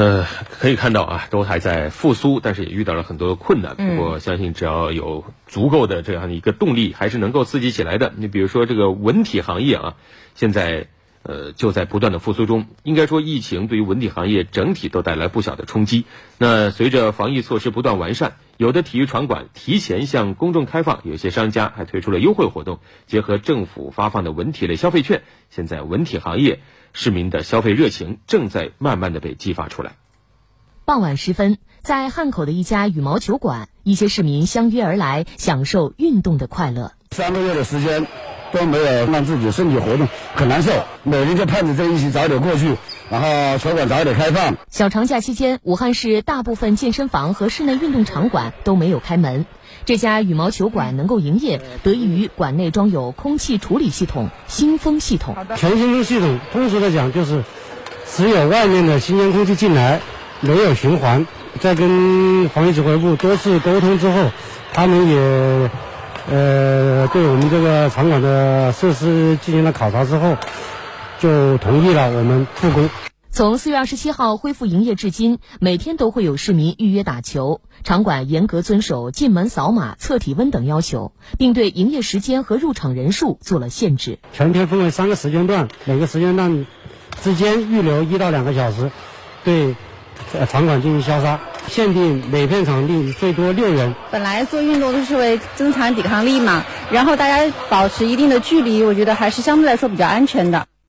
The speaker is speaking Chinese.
呃，可以看到啊，都还在复苏，但是也遇到了很多的困难。不过，相信只要有足够的这样的一个动力，还是能够刺激起来的。你比如说这个文体行业啊，现在呃就在不断的复苏中。应该说，疫情对于文体行业整体都带来不小的冲击。那随着防疫措施不断完善，有的体育场馆提前向公众开放，有些商家还推出了优惠活动，结合政府发放的文体类消费券，现在文体行业。市民的消费热情正在慢慢的被激发出来。傍晚时分，在汉口的一家羽毛球馆，一些市民相约而来，享受运动的快乐。三个月的时间都没有让自己身体活动，很难受。每天就盼着这一期早点过去，然后球馆早点开放。小长假期间，武汉市大部分健身房和室内运动场馆都没有开门。这家羽毛球馆能够营业，得益于馆内装有空气处理系统——新风系统。全新风系统，通俗的讲就是，只有外面的新鲜空气进来，没有循环。在跟防疫指挥部多次沟通之后，他们也呃对我们这个场馆的设施进行了考察之后，就同意了我们复工。从四月二十七号恢复营业至今，每天都会有市民预约打球。场馆严格遵守进门扫码、测体温等要求，并对营业时间和入场人数做了限制。全天分为三个时间段，每个时间段之间预留一到两个小时，对场馆进行消杀。限定每片场地最多六人。本来做运动都是为增强抵抗力嘛，然后大家保持一定的距离，我觉得还是相对来说比较安全的。